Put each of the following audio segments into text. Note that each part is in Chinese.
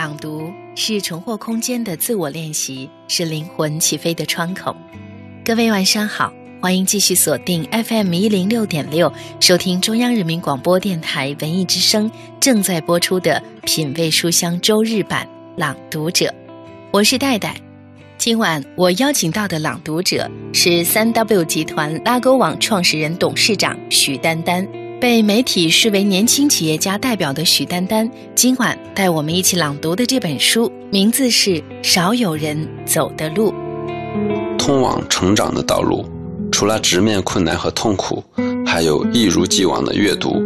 朗读是重获空间的自我练习，是灵魂起飞的窗口。各位晚上好，欢迎继续锁定 FM 一零六点六，收听中央人民广播电台文艺之声正在播出的《品味书香》周日版朗读者。我是戴戴。今晚我邀请到的朗读者是三 W 集团拉勾网创始人、董事长许丹丹。被媒体视为年轻企业家代表的许丹丹，今晚带我们一起朗读的这本书，名字是《少有人走的路》。通往成长的道路，除了直面困难和痛苦，还有一如既往的阅读。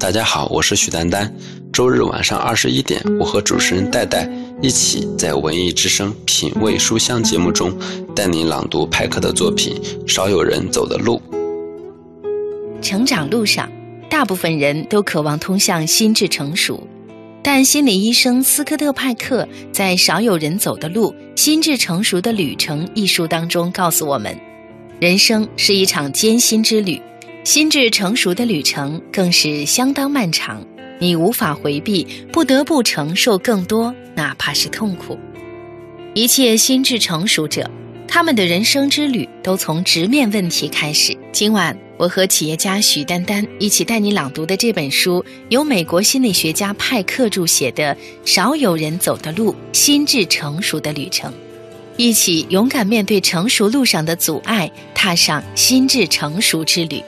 大家好，我是许丹丹。周日晚上二十一点，我和主持人戴戴一起在文艺之声品味书香节目中，带您朗读派克的作品《少有人走的路》。成长路上。大部分人都渴望通向心智成熟，但心理医生斯科特·派克在《少有人走的路：心智成熟的旅程》一书当中告诉我们，人生是一场艰辛之旅，心智成熟的旅程更是相当漫长。你无法回避，不得不承受更多，哪怕是痛苦。一切心智成熟者，他们的人生之旅都从直面问题开始。今晚。我和企业家许丹丹一起带你朗读的这本书，由美国心理学家派克著写的《少有人走的路：心智成熟的旅程》，一起勇敢面对成熟路上的阻碍，踏上心智成熟之旅。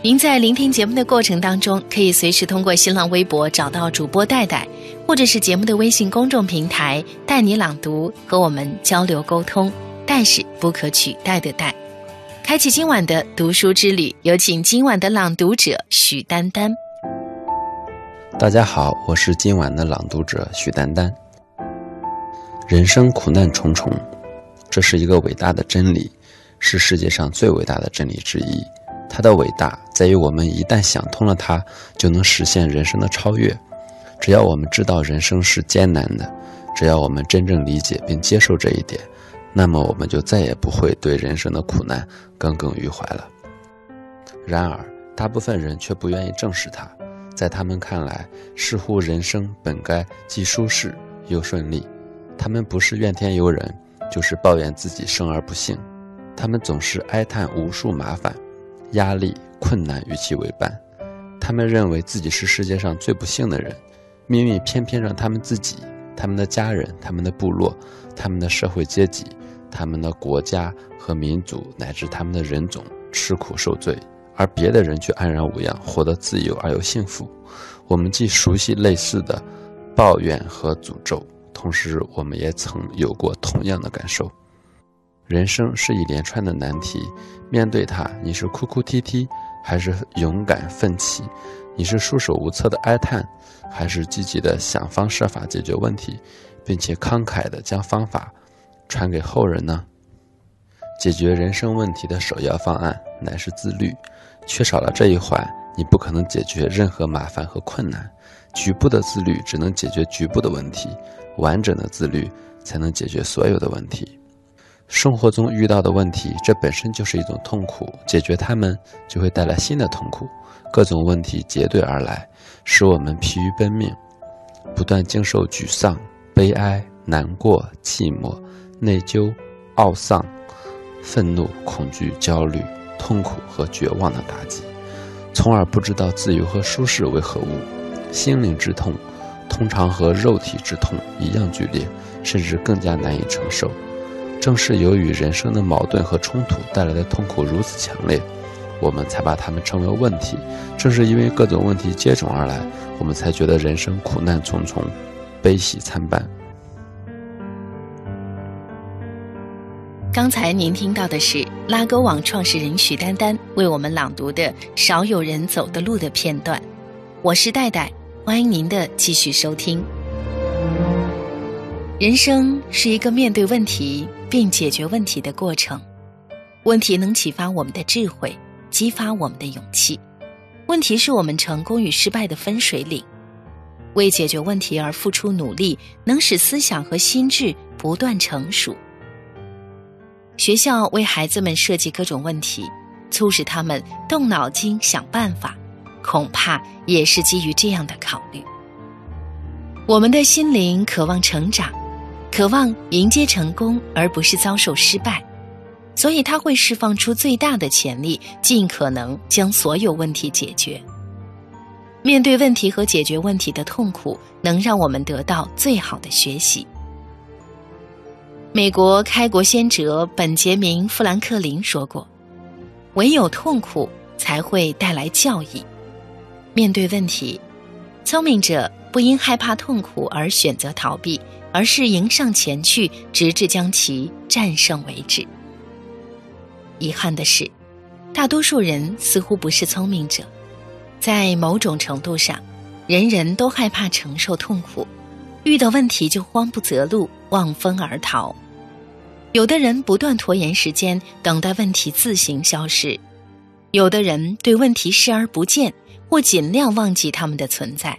您在聆听节目的过程当中，可以随时通过新浪微博找到主播戴戴，或者是节目的微信公众平台“带你朗读”和我们交流沟通。但是不可取代的戴。开启今晚的读书之旅，有请今晚的朗读者许丹丹。大家好，我是今晚的朗读者许丹丹。人生苦难重重，这是一个伟大的真理，是世界上最伟大的真理之一。它的伟大在于，我们一旦想通了它，就能实现人生的超越。只要我们知道人生是艰难的，只要我们真正理解并接受这一点。那么我们就再也不会对人生的苦难耿耿于怀了。然而，大部分人却不愿意正视它，在他们看来，似乎人生本该既舒适又顺利。他们不是怨天尤人，就是抱怨自己生而不幸。他们总是哀叹无数麻烦、压力、困难与其为伴。他们认为自己是世界上最不幸的人，命运偏偏让他们自己。他们的家人、他们的部落、他们的社会阶级、他们的国家和民族，乃至他们的人种吃苦受罪，而别的人却安然无恙，活得自由而又幸福。我们既熟悉类似的抱怨和诅咒，同时我们也曾有过同样的感受。人生是一连串的难题，面对它，你是哭哭啼啼，还是勇敢奋起？你是束手无策的哀叹，还是积极的想方设法解决问题，并且慷慨的将方法传给后人呢？解决人生问题的首要方案乃是自律，缺少了这一环，你不可能解决任何麻烦和困难。局部的自律只能解决局部的问题，完整的自律才能解决所有的问题。生活中遇到的问题，这本身就是一种痛苦，解决它们就会带来新的痛苦。各种问题结对而来，使我们疲于奔命，不断经受沮丧、悲哀、难过、寂寞、内疚、懊丧、愤怒、恐惧、焦虑、痛苦和绝望的打击，从而不知道自由和舒适为何物。心灵之痛，通常和肉体之痛一样剧烈，甚至更加难以承受。正是由于人生的矛盾和冲突带来的痛苦如此强烈。我们才把它们称为问题。正是因为各种问题接踵而来，我们才觉得人生苦难重重，悲喜参半。刚才您听到的是拉勾网创始人许丹丹为我们朗读的《少有人走的路》的片段。我是戴戴，欢迎您的继续收听。人生是一个面对问题并解决问题的过程，问题能启发我们的智慧。激发我们的勇气。问题是我们成功与失败的分水岭。为解决问题而付出努力，能使思想和心智不断成熟。学校为孩子们设计各种问题，促使他们动脑筋想办法，恐怕也是基于这样的考虑。我们的心灵渴望成长，渴望迎接成功，而不是遭受失败，所以他会释放出最大的潜力，尽可能将所有问题解决。面对问题和解决问题的痛苦，能让我们得到最好的学习。美国开国先哲本杰明·富兰克林说过：“唯有痛苦才会带来教益。”面对问题，聪明者不因害怕痛苦而选择逃避，而是迎上前去，直至将其战胜为止。遗憾的是，大多数人似乎不是聪明者。在某种程度上，人人都害怕承受痛苦，遇到问题就慌不择路、望风而逃。有的人不断拖延时间，等待问题自行消失；有的人对问题视而不见，或尽量忘记他们的存在；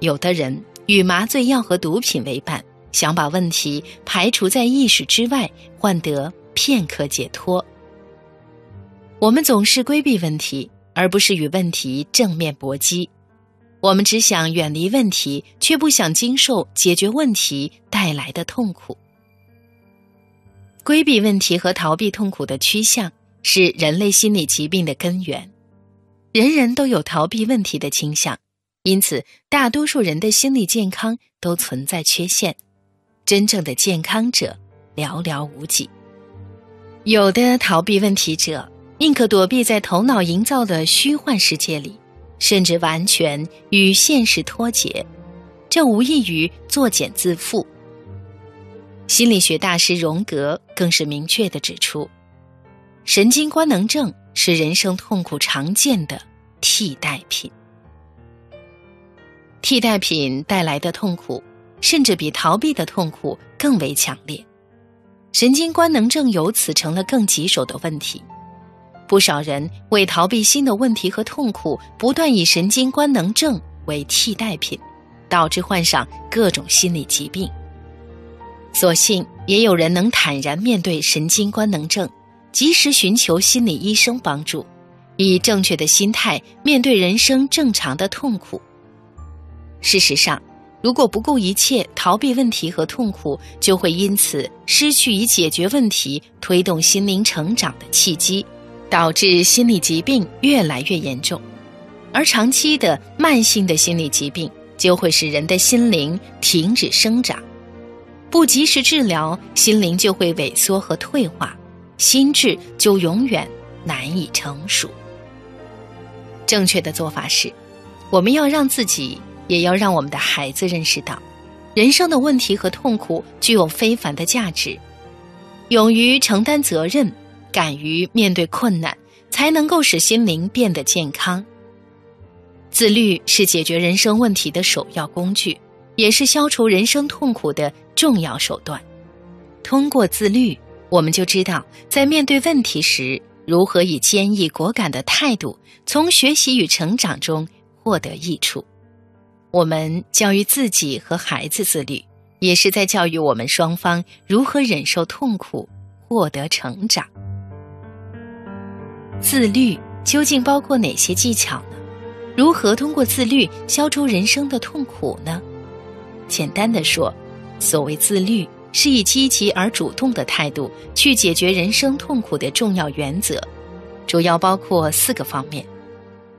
有的人与麻醉药和毒品为伴，想把问题排除在意识之外，换得片刻解脱。我们总是规避问题。而不是与问题正面搏击，我们只想远离问题，却不想经受解决问题带来的痛苦。规避问题和逃避痛苦的趋向是人类心理疾病的根源。人人都有逃避问题的倾向，因此大多数人的心理健康都存在缺陷。真正的健康者寥寥无几。有的逃避问题者。宁可躲避在头脑营造的虚幻世界里，甚至完全与现实脱节，这无异于作茧自缚。心理学大师荣格更是明确的指出，神经官能症是人生痛苦常见的替代品。替代品带来的痛苦，甚至比逃避的痛苦更为强烈，神经官能症由此成了更棘手的问题。不少人为逃避新的问题和痛苦，不断以神经官能症为替代品，导致患上各种心理疾病。所幸也有人能坦然面对神经官能症，及时寻求心理医生帮助，以正确的心态面对人生正常的痛苦。事实上，如果不顾一切逃避问题和痛苦，就会因此失去以解决问题推动心灵成长的契机。导致心理疾病越来越严重，而长期的慢性的心理疾病就会使人的心灵停止生长，不及时治疗，心灵就会萎缩和退化，心智就永远难以成熟。正确的做法是，我们要让自己，也要让我们的孩子认识到，人生的问题和痛苦具有非凡的价值，勇于承担责任。敢于面对困难，才能够使心灵变得健康。自律是解决人生问题的首要工具，也是消除人生痛苦的重要手段。通过自律，我们就知道在面对问题时，如何以坚毅果敢的态度，从学习与成长中获得益处。我们教育自己和孩子自律，也是在教育我们双方如何忍受痛苦，获得成长。自律究竟包括哪些技巧呢？如何通过自律消除人生的痛苦呢？简单的说，所谓自律，是以积极而主动的态度去解决人生痛苦的重要原则，主要包括四个方面：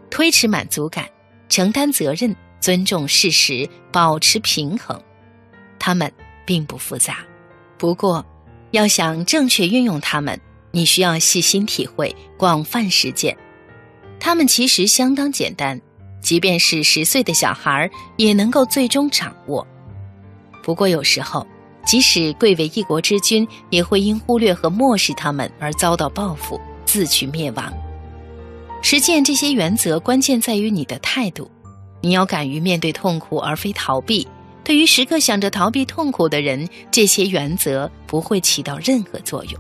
推迟满足感、承担责任、尊重事实、保持平衡。它们并不复杂，不过要想正确运用它们。你需要细心体会，广泛实践。他们其实相当简单，即便是十岁的小孩也能够最终掌握。不过有时候，即使贵为一国之君，也会因忽略和漠视他们而遭到报复，自取灭亡。实践这些原则，关键在于你的态度。你要敢于面对痛苦，而非逃避。对于时刻想着逃避痛苦的人，这些原则不会起到任何作用。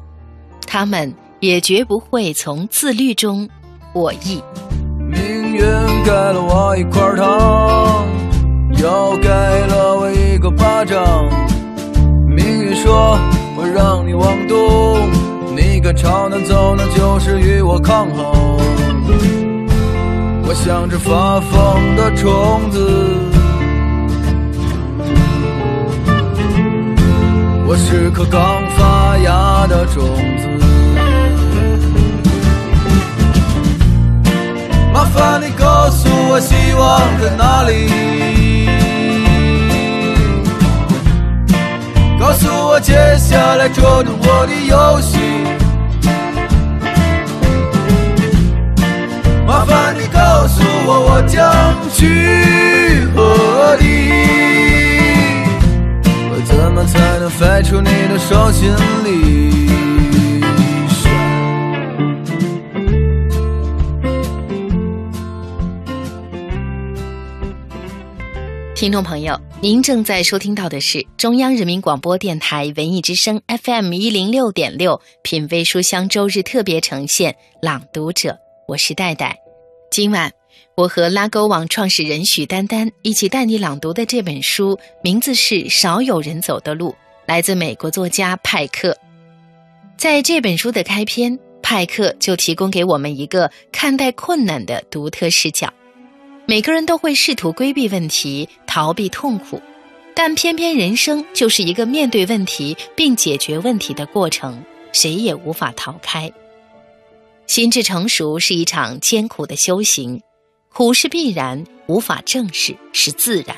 他们也绝不会从自律中我意。命运给了我一块糖，又给了我一个巴掌。命运说我让你往东，你敢朝南走，那就是与我抗衡。我像只发疯的虫子，我是颗刚发芽的种子。麻烦你告诉我，希望在哪里？告诉我，接下来捉弄我的游戏。麻烦你告诉我，我将去何地？怎么才能飞出你的手心里？听众朋友，您正在收听到的是中央人民广播电台文艺之声 FM 一零六点六品味书香周日特别呈现《朗读者》，我是戴戴。今晚我和拉勾网创始人许丹丹一起带你朗读的这本书，名字是《少有人走的路》，来自美国作家派克。在这本书的开篇，派克就提供给我们一个看待困难的独特视角。每个人都会试图规避问题、逃避痛苦，但偏偏人生就是一个面对问题并解决问题的过程，谁也无法逃开。心智成熟是一场艰苦的修行，苦是必然，无法正视是自然，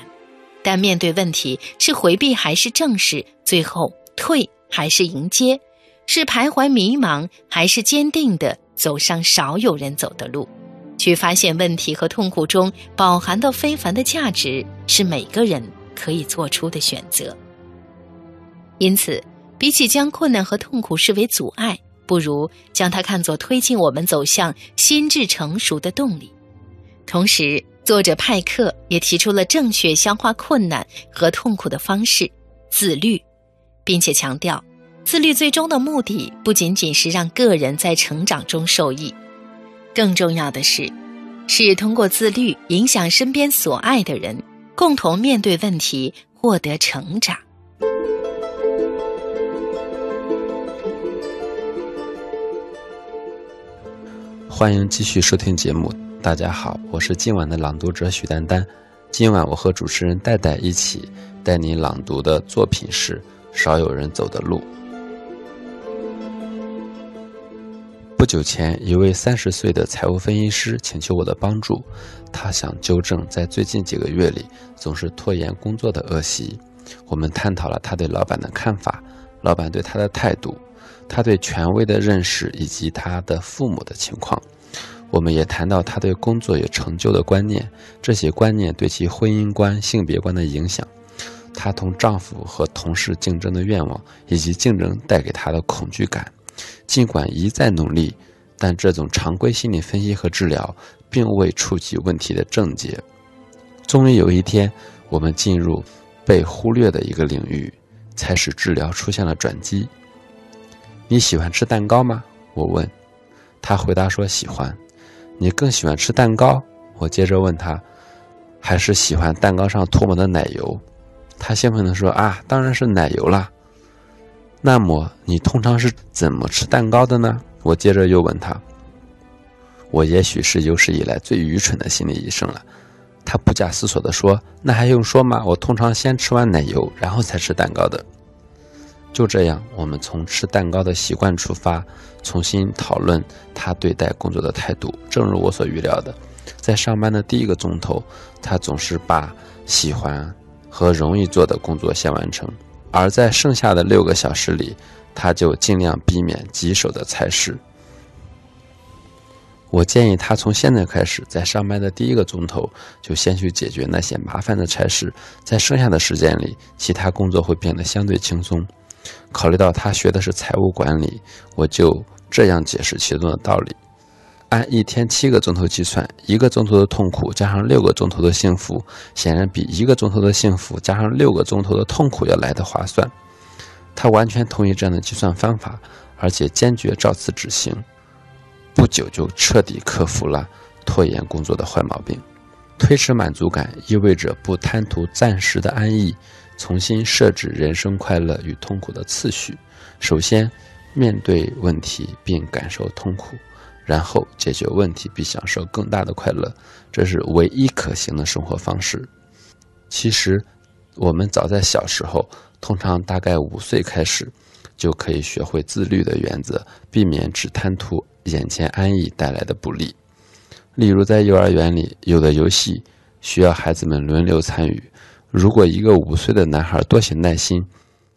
但面对问题是回避还是正视，最后退还是迎接，是徘徊迷茫还是坚定地走上少有人走的路。去发现问题和痛苦中饱含的非凡的价值，是每个人可以做出的选择。因此，比起将困难和痛苦视为阻碍，不如将它看作推进我们走向心智成熟的动力。同时，作者派克也提出了正确消化困难和痛苦的方式——自律，并且强调，自律最终的目的不仅仅是让个人在成长中受益。更重要的是，是通过自律影响身边所爱的人，共同面对问题，获得成长。欢迎继续收听节目。大家好，我是今晚的朗读者许丹丹。今晚我和主持人戴戴一起带您朗读的作品是《少有人走的路》。不久前，一位三十岁的财务分析师请求我的帮助，他想纠正在最近几个月里总是拖延工作的恶习。我们探讨了他对老板的看法，老板对他的态度，他对权威的认识以及他的父母的情况。我们也谈到他对工作有成就的观念，这些观念对其婚姻观、性别观的影响，她同丈夫和同事竞争的愿望，以及竞争带给她的恐惧感。尽管一再努力，但这种常规心理分析和治疗并未触及问题的症结。终于有一天，我们进入被忽略的一个领域，才使治疗出现了转机。你喜欢吃蛋糕吗？我问。他回答说喜欢。你更喜欢吃蛋糕？我接着问他，还是喜欢蛋糕上涂抹的奶油？他兴奋地说啊，当然是奶油啦。那么你通常是怎么吃蛋糕的呢？我接着又问他。我也许是有史以来最愚蠢的心理医生了。他不假思索地说：“那还用说吗？我通常先吃完奶油，然后才吃蛋糕的。”就这样，我们从吃蛋糕的习惯出发，重新讨论他对待工作的态度。正如我所预料的，在上班的第一个钟头，他总是把喜欢和容易做的工作先完成。而在剩下的六个小时里，他就尽量避免棘手的差事。我建议他从现在开始，在上班的第一个钟头就先去解决那些麻烦的差事，在剩下的时间里，其他工作会变得相对轻松。考虑到他学的是财务管理，我就这样解释其中的道理。按一天七个钟头计算，一个钟头的痛苦加上六个钟头的幸福，显然比一个钟头的幸福加上六个钟头的痛苦要来得划算。他完全同意这样的计算方法，而且坚决照此执行。不久就彻底克服了拖延工作的坏毛病。推迟满足感意味着不贪图暂时的安逸，重新设置人生快乐与痛苦的次序。首先，面对问题并感受痛苦。然后解决问题，并享受更大的快乐，这是唯一可行的生活方式。其实，我们早在小时候通常大概五岁开始，就可以学会自律的原则，避免只贪图眼前安逸带来的不利。例如，在幼儿园里，有的游戏需要孩子们轮流参与。如果一个五岁的男孩多些耐心，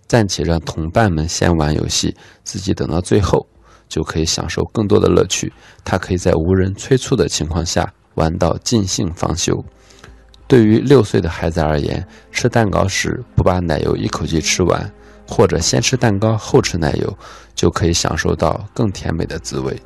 暂且让同伴们先玩游戏，自己等到最后，就可以享受更多的乐趣。他可以在无人催促的情况下玩到尽兴方休。对于六岁的孩子而言，吃蛋糕时不把奶油一口气吃完，或者先吃蛋糕后吃奶油，就可以享受到更甜美的滋味。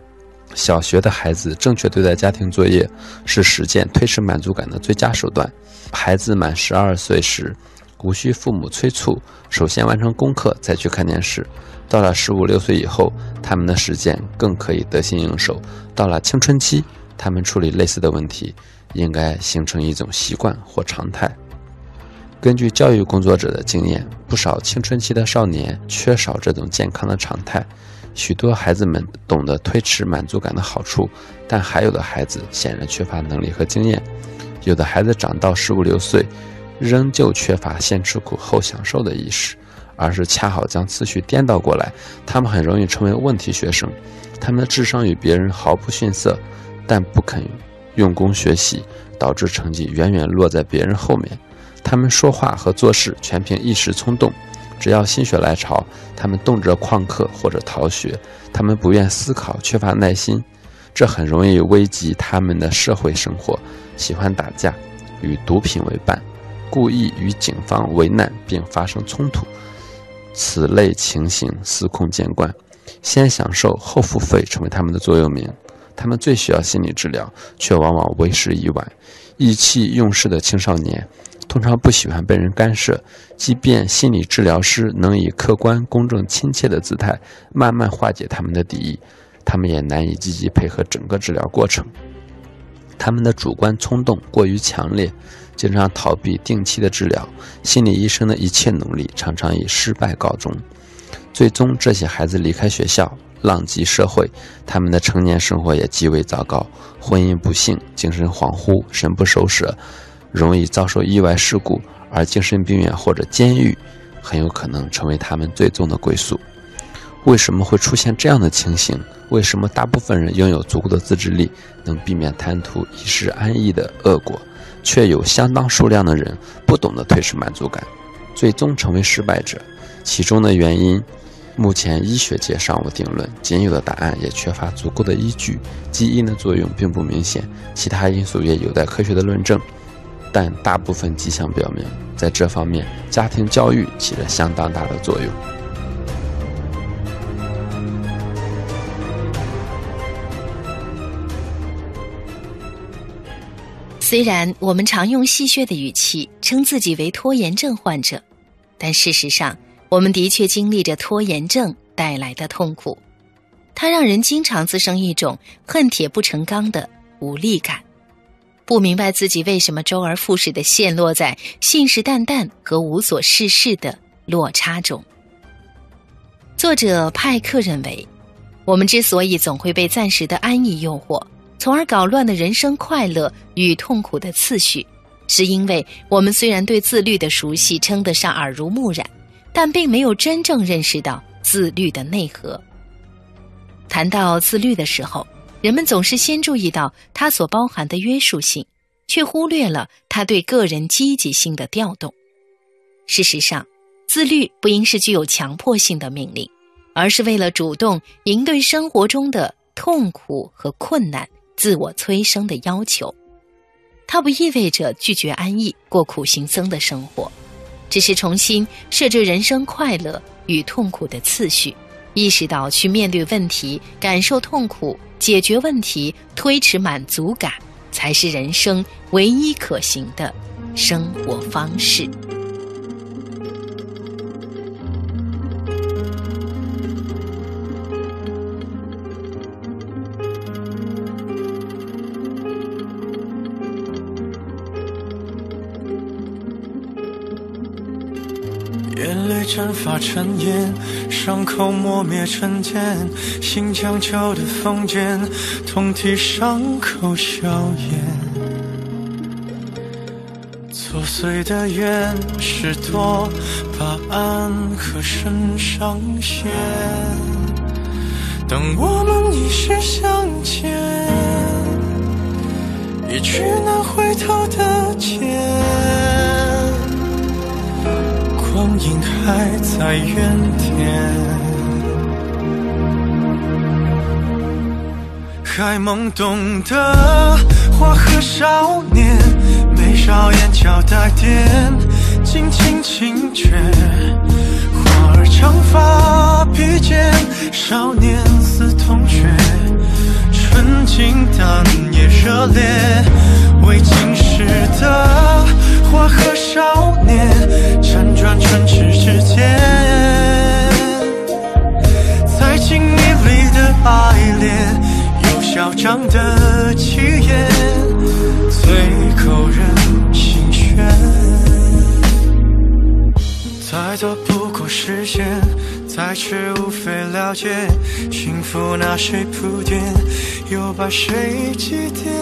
小学的孩子正确对待家庭作业，是实现推迟满足感的最佳手段。孩子满十二岁时，无需父母催促，首先完成功课，再去看电视。到了十五六岁以后，他们的时间更可以得心应手。到了青春期，他们处理类似的问题，应该形成一种习惯或常态。根据教育工作者的经验，不少青春期的少年缺少这种健康的常态。许多孩子们懂得推迟满足感的好处，但还有的孩子显然缺乏能力和经验。有的孩子长到十五六岁，仍旧缺乏先吃苦后享受的意识，而是恰好将次序颠倒过来。他们很容易成为问题学生，他们的智商与别人毫不逊色，但不肯用功学习，导致成绩远远落在别人后面。他们说话和做事全凭一时冲动。只要心血来潮，他们动辄旷课或者逃学。他们不愿思考，缺乏耐心，这很容易危及他们的社会生活。喜欢打架，与毒品为伴，故意与警方为难并发生冲突。此类情形司空见惯。先享受后付费成为他们的座右铭。他们最需要心理治疗，却往往为时已晚。意气用事的青少年。通常不喜欢被人干涉，即便心理治疗师能以客观、公正、亲切的姿态慢慢化解他们的敌意，他们也难以积极配合整个治疗过程。他们的主观冲动过于强烈，经常逃避定期的治疗，心理医生的一切努力常常以失败告终。最终，这些孩子离开学校，浪迹社会，他们的成年生活也极为糟糕，婚姻不幸，精神恍惚，神不守舍。容易遭受意外事故，而精神病院或者监狱很有可能成为他们最终的归宿。为什么会出现这样的情形？为什么大部分人拥有足够的自制力，能避免贪图一时安逸的恶果，却有相当数量的人不懂得推迟满足感，最终成为失败者？其中的原因，目前医学界尚无定论，仅有的答案也缺乏足够的依据。基因的作用并不明显，其他因素也有待科学的论证。但大部分迹象表明，在这方面，家庭教育起着相当大的作用。虽然我们常用戏谑的语气称自己为拖延症患者，但事实上，我们的确经历着拖延症带来的痛苦。它让人经常滋生一种恨铁不成钢的无力感。不明白自己为什么周而复始的陷落在信誓旦旦和无所事事的落差中。作者派克认为，我们之所以总会被暂时的安逸诱惑，从而搞乱了人生快乐与痛苦的次序，是因为我们虽然对自律的熟悉称得上耳濡目染，但并没有真正认识到自律的内核。谈到自律的时候。人们总是先注意到它所包含的约束性，却忽略了它对个人积极性的调动。事实上，自律不应是具有强迫性的命令，而是为了主动应对生活中的痛苦和困难、自我催生的要求。它不意味着拒绝安逸、过苦行僧的生活，只是重新设置人生快乐与痛苦的次序，意识到去面对问题、感受痛苦。解决问题、推迟满足感，才是人生唯一可行的生活方式。蒸发成烟，伤口磨灭成茧，心将旧的封缄，痛替伤口消炎。琐碎的原是多把暗和深上线。当我们一时相见，一去难回头的剑，光阴还在原点。还懵懂的花和少年，眉梢眼角带点轻轻轻绝。花儿长发披肩，少年似同学，纯净但也热烈。未经世的花和少年，辗转唇齿之间，在情迷里的爱恋。有嚣张的气焰，最扣人心弦。再多不过时间，再迟无非了解。幸福拿谁铺垫，又把谁祭奠？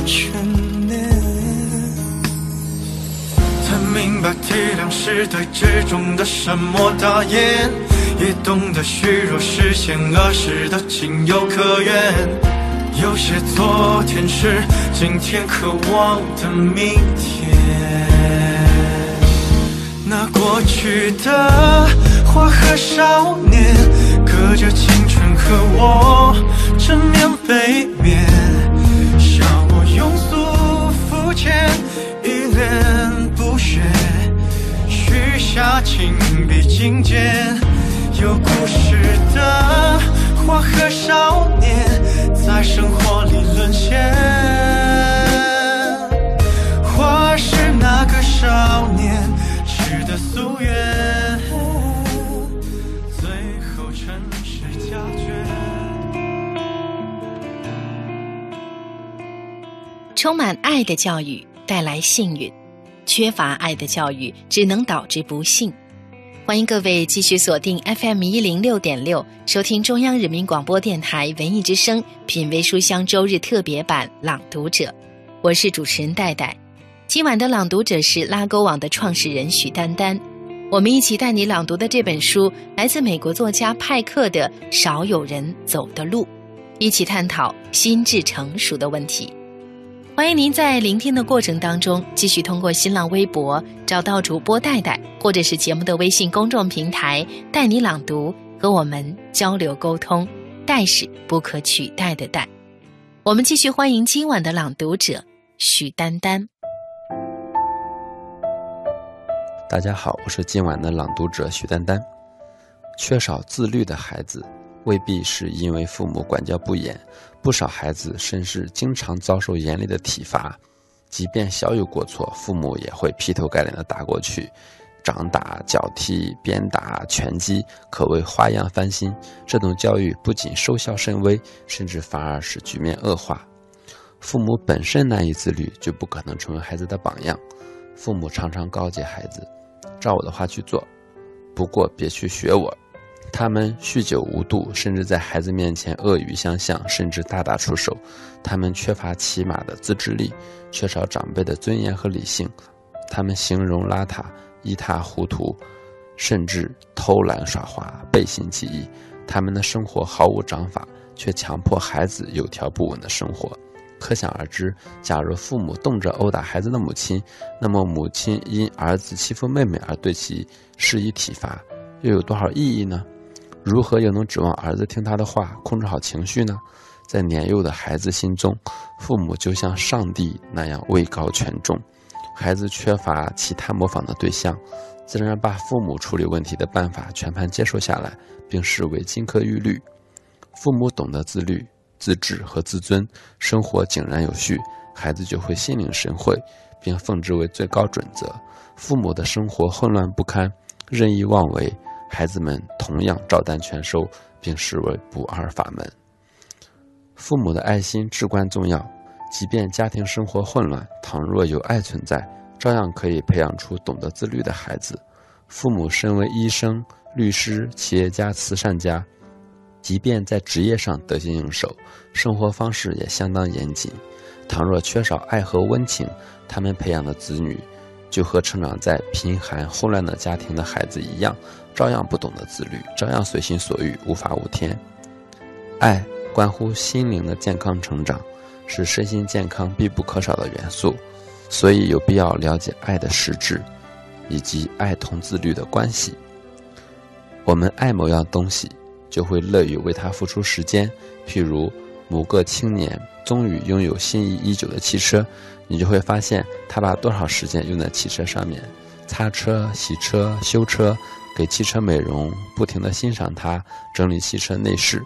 一点悬念。明白体谅是对之中的沉默大言，也懂得虚弱实现儿时的情有可原。有些昨天是今天渴望的明天。那过去的花和少年，隔着青春和我正面背面，许下情比金坚。有故事的花和少年，在生活里沦陷。花是那个少年痴的夙愿，最后尘世缱绻。充满爱的教育带来幸运。缺乏爱的教育只能导致不幸。欢迎各位继续锁定 FM 一零六点六，收听中央人民广播电台文艺之声《品味书香》周日特别版《朗读者》，我是主持人戴戴。今晚的朗读者是拉勾网的创始人许丹丹。我们一起带你朗读的这本书来自美国作家派克的《少有人走的路》，一起探讨心智成熟的问题。欢迎您在聆听的过程当中，继续通过新浪微博找到主播戴戴，或者是节目的微信公众平台“带你朗读”，和我们交流沟通。戴是不可取代的戴。我们继续欢迎今晚的朗读者许丹丹。大家好，我是今晚的朗读者许丹丹。缺少自律的孩子。未必是因为父母管教不严，不少孩子甚至经常遭受严厉的体罚，即便小有过错，父母也会劈头盖脸的打过去，掌打、脚踢、鞭打、拳击，可谓花样翻新。这种教育不仅收效甚微，甚至反而使局面恶化。父母本身难以自律，就不可能成为孩子的榜样。父母常常告诫孩子：“照我的话去做，不过别去学我。”他们酗酒无度，甚至在孩子面前恶语相向，甚至大打出手。他们缺乏起码的自制力，缺少长辈的尊严和理性。他们形容邋遢、一塌糊涂，甚至偷懒耍滑、背信弃义。他们的生活毫无章法，却强迫孩子有条不紊的生活。可想而知，假如父母动辄殴打孩子的母亲，那么母亲因儿子欺负妹妹而对其施以体罚，又有多少意义呢？如何又能指望儿子听他的话，控制好情绪呢？在年幼的孩子心中，父母就像上帝那样位高权重，孩子缺乏其他模仿的对象，自然把父母处理问题的办法全盘接受下来，并视为金科玉律。父母懂得自律、自制和自尊，生活井然有序，孩子就会心领神会，并奉之为最高准则。父母的生活混乱不堪，任意妄为。孩子们同样照单全收，并视为不二法门。父母的爱心至关重要，即便家庭生活混乱，倘若有爱存在，照样可以培养出懂得自律的孩子。父母身为医生、律师、企业家、慈善家，即便在职业上得心应手，生活方式也相当严谨。倘若缺少爱和温情，他们培养的子女就和成长在贫寒混乱的家庭的孩子一样，照样不懂得自律，照样随心所欲，无法无天。爱关乎心灵的健康成长，是身心健康必不可少的元素，所以有必要了解爱的实质，以及爱同自律的关系。我们爱某样东西。就会乐于为它付出时间。譬如某个青年终于拥有心仪已久的汽车，你就会发现他把多少时间用在汽车上面，擦车、洗车、修车，给汽车美容，不停地欣赏它，整理汽车内饰。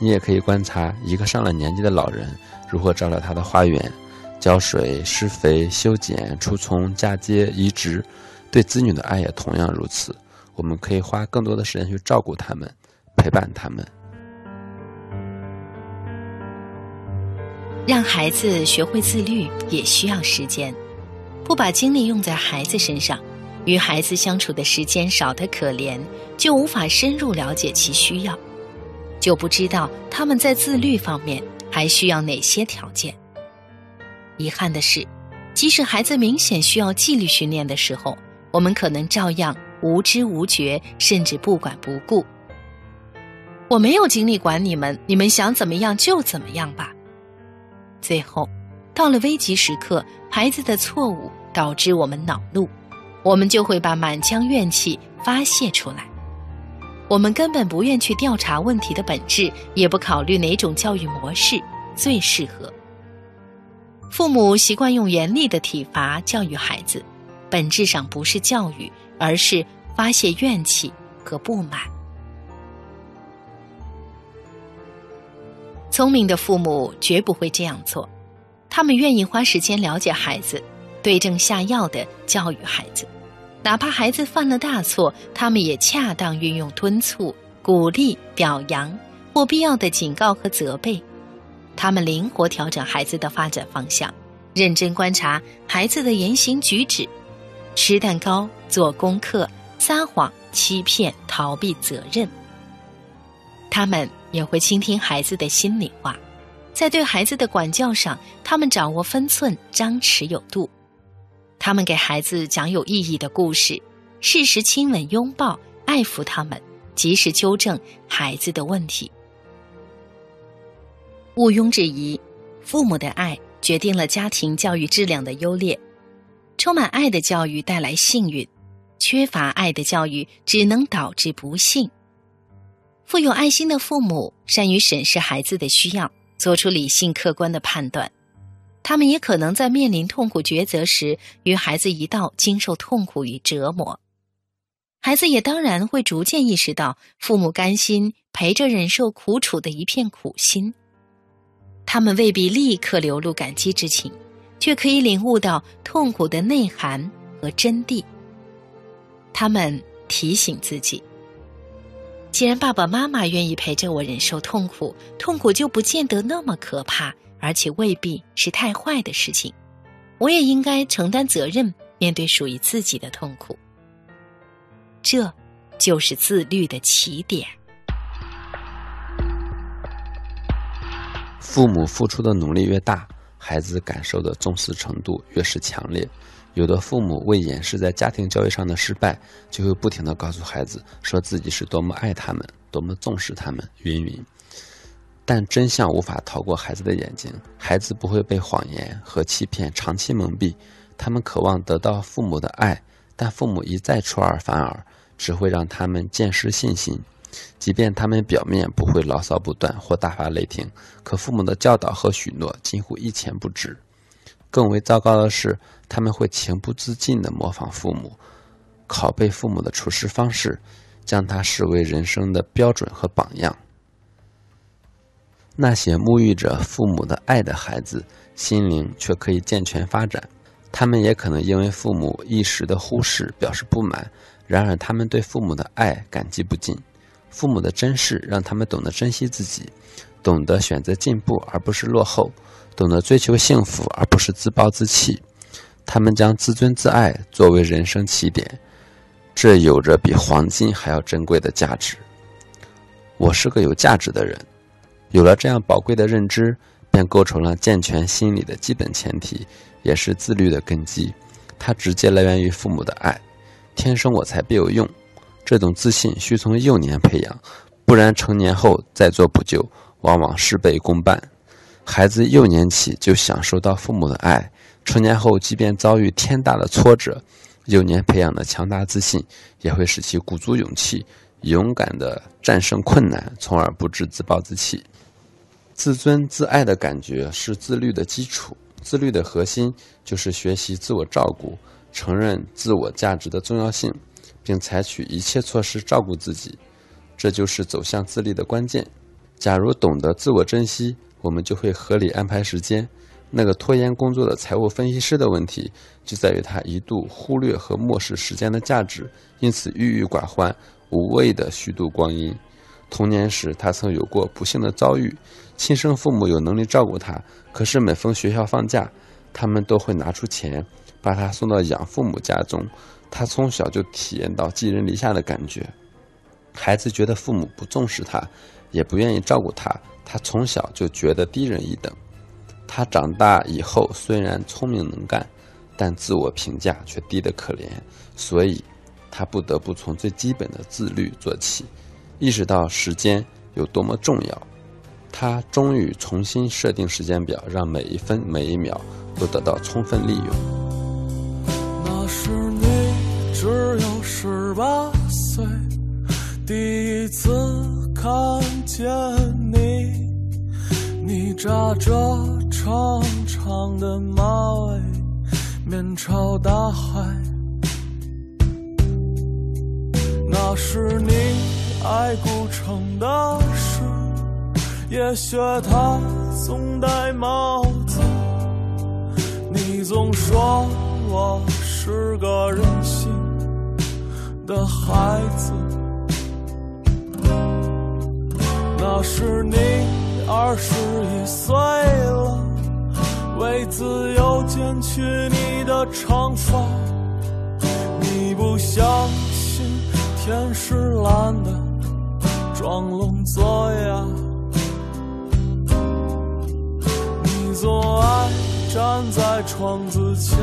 你也可以观察一个上了年纪的老人如何照料他的花园，浇水、施肥、修剪、除虫、嫁接、移植。对子女的爱也同样如此。我们可以花更多的时间去照顾他们。陪伴他们，让孩子学会自律也需要时间。不把精力用在孩子身上，与孩子相处的时间少得可怜，就无法深入了解其需要，就不知道他们在自律方面还需要哪些条件。遗憾的是，即使孩子明显需要纪律训练的时候，我们可能照样无知无觉，甚至不管不顾。我没有精力管你们，你们想怎么样就怎么样吧。最后，到了危急时刻，孩子的错误导致我们恼怒，我们就会把满腔怨气发泄出来。我们根本不愿去调查问题的本质，也不考虑哪种教育模式最适合。父母习惯用严厉的体罚教育孩子，本质上不是教育，而是发泄怨气和不满。聪明的父母绝不会这样做，他们愿意花时间了解孩子，对症下药的教育孩子，哪怕孩子犯了大错，他们也恰当运用敦促、鼓励、表扬或必要的警告和责备。他们灵活调整孩子的发展方向，认真观察孩子的言行举止，吃蛋糕、做功课、撒谎、欺骗、逃避责任。他们。也会倾听孩子的心里话，在对孩子的管教上，他们掌握分寸，张弛有度。他们给孩子讲有意义的故事，适时亲吻、拥抱、爱抚他们，及时纠正孩子的问题。毋庸置疑，父母的爱决定了家庭教育质量的优劣。充满爱的教育带来幸运，缺乏爱的教育只能导致不幸。富有爱心的父母善于审视孩子的需要，做出理性客观的判断。他们也可能在面临痛苦抉择时，与孩子一道经受痛苦与折磨。孩子也当然会逐渐意识到父母甘心陪着忍受苦楚的一片苦心。他们未必立刻流露感激之情，却可以领悟到痛苦的内涵和真谛。他们提醒自己。既然爸爸妈妈愿意陪着我忍受痛苦，痛苦就不见得那么可怕，而且未必是太坏的事情。我也应该承担责任，面对属于自己的痛苦。这，就是自律的起点。父母付出的努力越大，孩子感受的重视程度越是强烈。有的父母为掩饰在家庭教育上的失败，就会不停的告诉孩子，说自己是多么爱他们，多么重视他们，云云。但真相无法逃过孩子的眼睛，孩子不会被谎言和欺骗长期蒙蔽，他们渴望得到父母的爱，但父母一再出尔反尔，只会让他们渐失信心。即便他们表面不会牢骚不断或大发雷霆，可父母的教导和许诺几乎一钱不值。更为糟糕的是，他们会情不自禁地模仿父母，拷贝父母的处事方式，将他视为人生的标准和榜样。那些沐浴着父母的爱的孩子，心灵却可以健全发展。他们也可能因为父母一时的忽视表示不满，然而他们对父母的爱感激不尽。父母的珍视让他们懂得珍惜自己，懂得选择进步而不是落后。懂得追求幸福，而不是自暴自弃。他们将自尊自爱作为人生起点，这有着比黄金还要珍贵的价值。我是个有价值的人。有了这样宝贵的认知，便构成了健全心理的基本前提，也是自律的根基。它直接来源于父母的爱。天生我材必有用，这种自信需从幼年培养，不然成年后再做补救，往往事倍功半。孩子幼年起就享受到父母的爱，成年后即便遭遇天大的挫折，幼年培养的强大自信也会使其鼓足勇气，勇敢地战胜困难，从而不致自暴自弃。自尊自爱的感觉是自律的基础，自律的核心就是学习自我照顾，承认自我价值的重要性，并采取一切措施照顾自己，这就是走向自立的关键。假如懂得自我珍惜，我们就会合理安排时间。那个拖延工作的财务分析师的问题，就在于他一度忽略和漠视时间的价值，因此郁郁寡欢，无谓的虚度光阴。童年时，他曾有过不幸的遭遇。亲生父母有能力照顾他，可是每逢学校放假，他们都会拿出钱把他送到养父母家中。他从小就体验到寄人篱下的感觉。孩子觉得父母不重视他，也不愿意照顾他，他从小就觉得低人一等。他长大以后虽然聪明能干，但自我评价却低得可怜，所以，他不得不从最基本的自律做起，意识到时间有多么重要。他终于重新设定时间表，让每一分每一秒都得到充分利用。那是你只有十八岁，第一次看见你，你扎着长长的马尾，面朝大海。那是你爱古城的事。也学他总戴帽子，你总说我是个任性的孩子。那时你二十一岁了，为自由剪去你的长发。你不相信天是蓝的，装聋作哑。你总爱站在窗子前，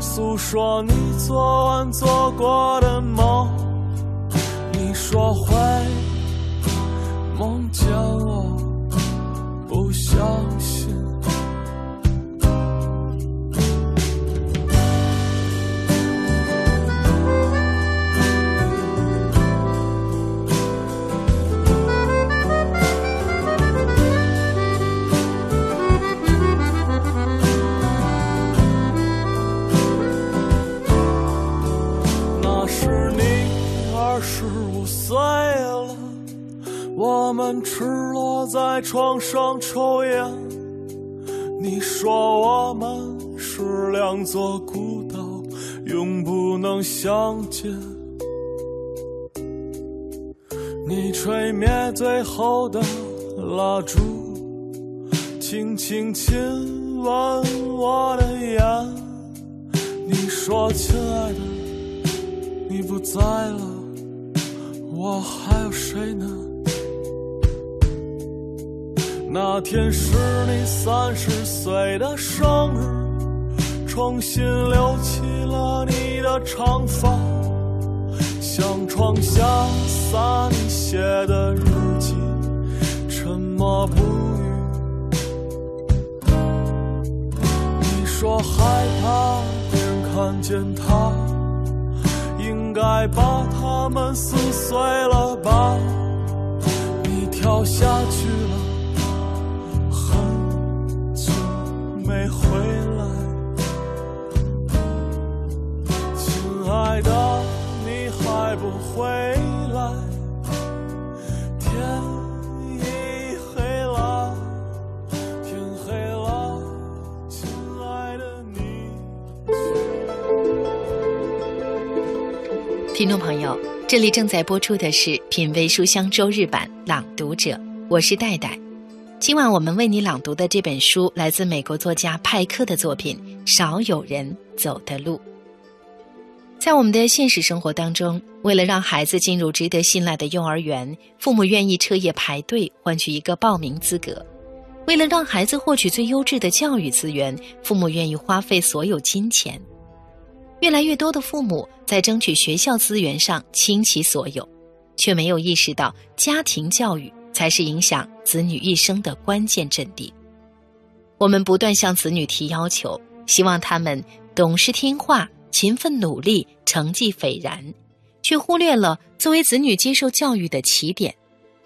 诉说你昨晚做过的梦。你说会叫我不相信，那是你二十五岁。我们赤裸在床上抽烟，你说我们是两座孤岛，永不能相见。你吹灭最后的蜡烛，轻轻亲吻我的眼。你说亲爱的，你不在了，我还有谁呢？那天是你三十岁的生日，重新留起了你的长发，向窗下洒你写的日记，沉默不语。你说害怕别人看见他，应该把他们撕碎了吧？你跳下去了。没回来，亲爱的，你还不回来？天已黑了，天黑了，亲爱的你。听众朋友，这里正在播出的是《品味书香周日版》朗读者，我是戴戴。今晚我们为你朗读的这本书来自美国作家派克的作品《少有人走的路》。在我们的现实生活当中，为了让孩子进入值得信赖的幼儿园，父母愿意彻夜排队换取一个报名资格；为了让孩子获取最优质的教育资源，父母愿意花费所有金钱。越来越多的父母在争取学校资源上倾其所有，却没有意识到家庭教育才是影响子女一生的关键阵地。我们不断向子女提要求，希望他们懂事听话。勤奋努力，成绩斐然，却忽略了作为子女接受教育的起点，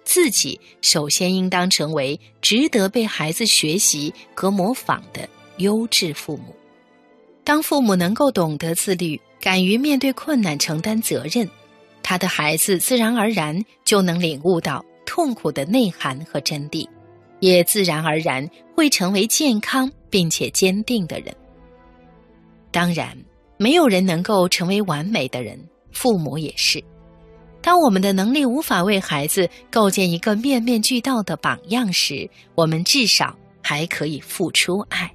自己首先应当成为值得被孩子学习和模仿的优质父母。当父母能够懂得自律，敢于面对困难、承担责任，他的孩子自然而然就能领悟到痛苦的内涵和真谛，也自然而然会成为健康并且坚定的人。当然。没有人能够成为完美的人，父母也是。当我们的能力无法为孩子构建一个面面俱到的榜样时，我们至少还可以付出爱。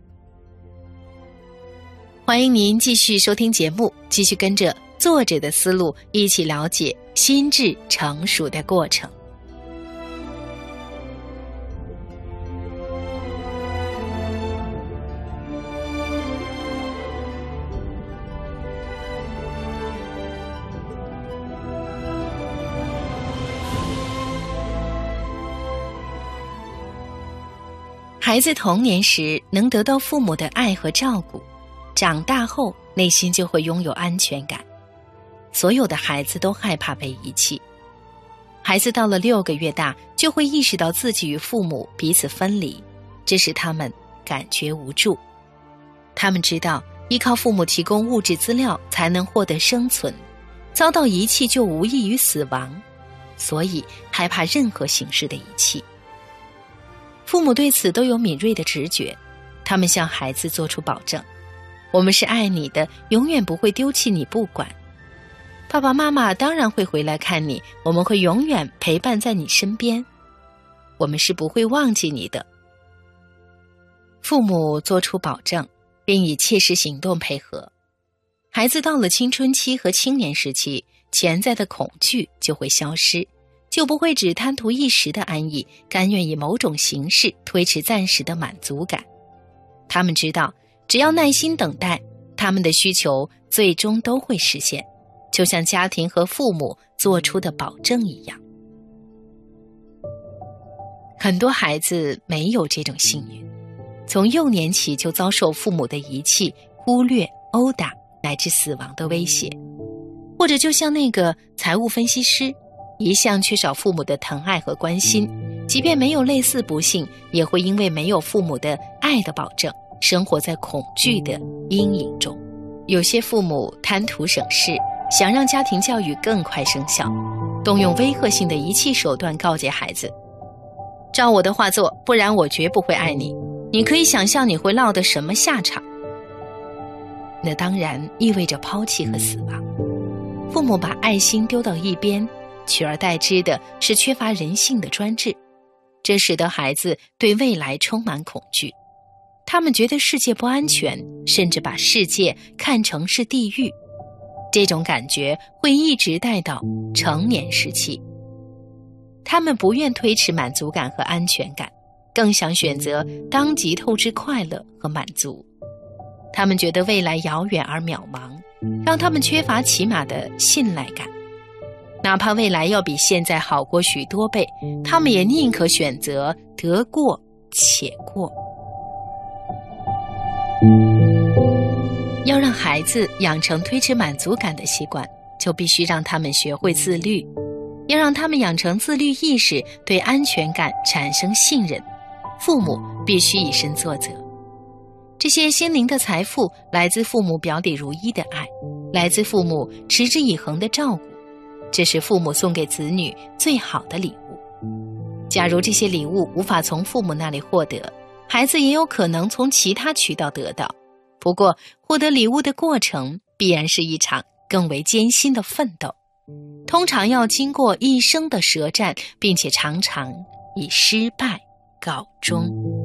欢迎您继续收听节目，继续跟着作者的思路，一起了解心智成熟的过程。孩子童年时能得到父母的爱和照顾，长大后内心就会拥有安全感。所有的孩子都害怕被遗弃。孩子到了六个月大，就会意识到自己与父母彼此分离，这使他们感觉无助。他们知道依靠父母提供物质资料才能获得生存，遭到遗弃就无异于死亡，所以害怕任何形式的遗弃。父母对此都有敏锐的直觉，他们向孩子做出保证：“我们是爱你的，永远不会丢弃你不管。爸爸妈妈当然会回来看你，我们会永远陪伴在你身边，我们是不会忘记你的。”父母做出保证，并以切实行动配合，孩子到了青春期和青年时期，潜在的恐惧就会消失。就不会只贪图一时的安逸，甘愿以某种形式推迟暂时的满足感。他们知道，只要耐心等待，他们的需求最终都会实现，就像家庭和父母做出的保证一样。很多孩子没有这种幸运，从幼年起就遭受父母的遗弃、忽略、殴打乃至死亡的威胁，或者就像那个财务分析师。一向缺少父母的疼爱和关心，即便没有类似不幸，也会因为没有父母的爱的保证，生活在恐惧的阴影中。有些父母贪图省事，想让家庭教育更快生效，动用威吓性的遗弃手段告诫孩子：“照我的话做，不然我绝不会爱你。”你可以想象你会落得什么下场？那当然意味着抛弃和死亡。父母把爱心丢到一边。取而代之的是缺乏人性的专制，这使得孩子对未来充满恐惧。他们觉得世界不安全，甚至把世界看成是地狱。这种感觉会一直带到成年时期。他们不愿推迟满足感和安全感，更想选择当即透支快乐和满足。他们觉得未来遥远而渺茫，让他们缺乏起码的信赖感。哪怕未来要比现在好过许多倍，他们也宁可选择得过且过。要让孩子养成推迟满足感的习惯，就必须让他们学会自律。要让他们养成自律意识，对安全感产生信任，父母必须以身作则。这些心灵的财富来自父母表里如一的爱，来自父母持之以恒的照顾。这是父母送给子女最好的礼物。假如这些礼物无法从父母那里获得，孩子也有可能从其他渠道得到。不过，获得礼物的过程必然是一场更为艰辛的奋斗，通常要经过一生的舌战，并且常常以失败告终。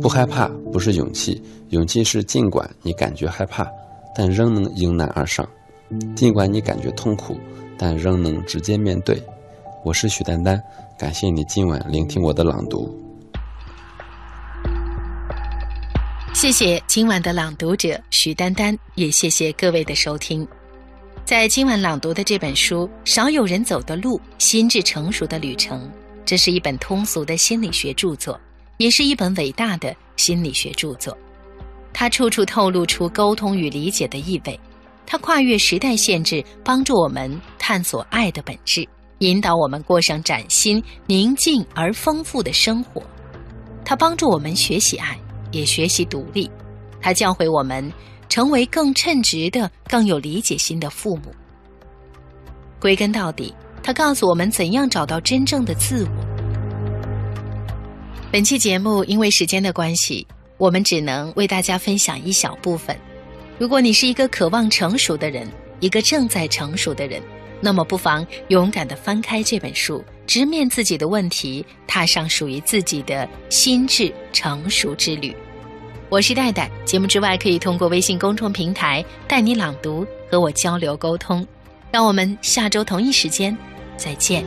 不害怕不是勇气，勇气是尽管你感觉害怕，但仍能迎难而上；尽管你感觉痛苦，但仍能直接面对。我是许丹丹，感谢你今晚聆听我的朗读。谢谢今晚的朗读者许丹丹，也谢谢各位的收听。在今晚朗读的这本书《少有人走的路：心智成熟的旅程》，这是一本通俗的心理学著作。也是一本伟大的心理学著作，它处处透露出沟通与理解的意味，它跨越时代限制，帮助我们探索爱的本质，引导我们过上崭新、宁静而丰富的生活。它帮助我们学习爱，也学习独立。它教会我们成为更称职的、更有理解心的父母。归根到底，它告诉我们怎样找到真正的自我。本期节目因为时间的关系，我们只能为大家分享一小部分。如果你是一个渴望成熟的人，一个正在成熟的人，那么不妨勇敢地翻开这本书，直面自己的问题，踏上属于自己的心智成熟之旅。我是戴戴，节目之外可以通过微信公众平台带你朗读和我交流沟通。让我们下周同一时间再见。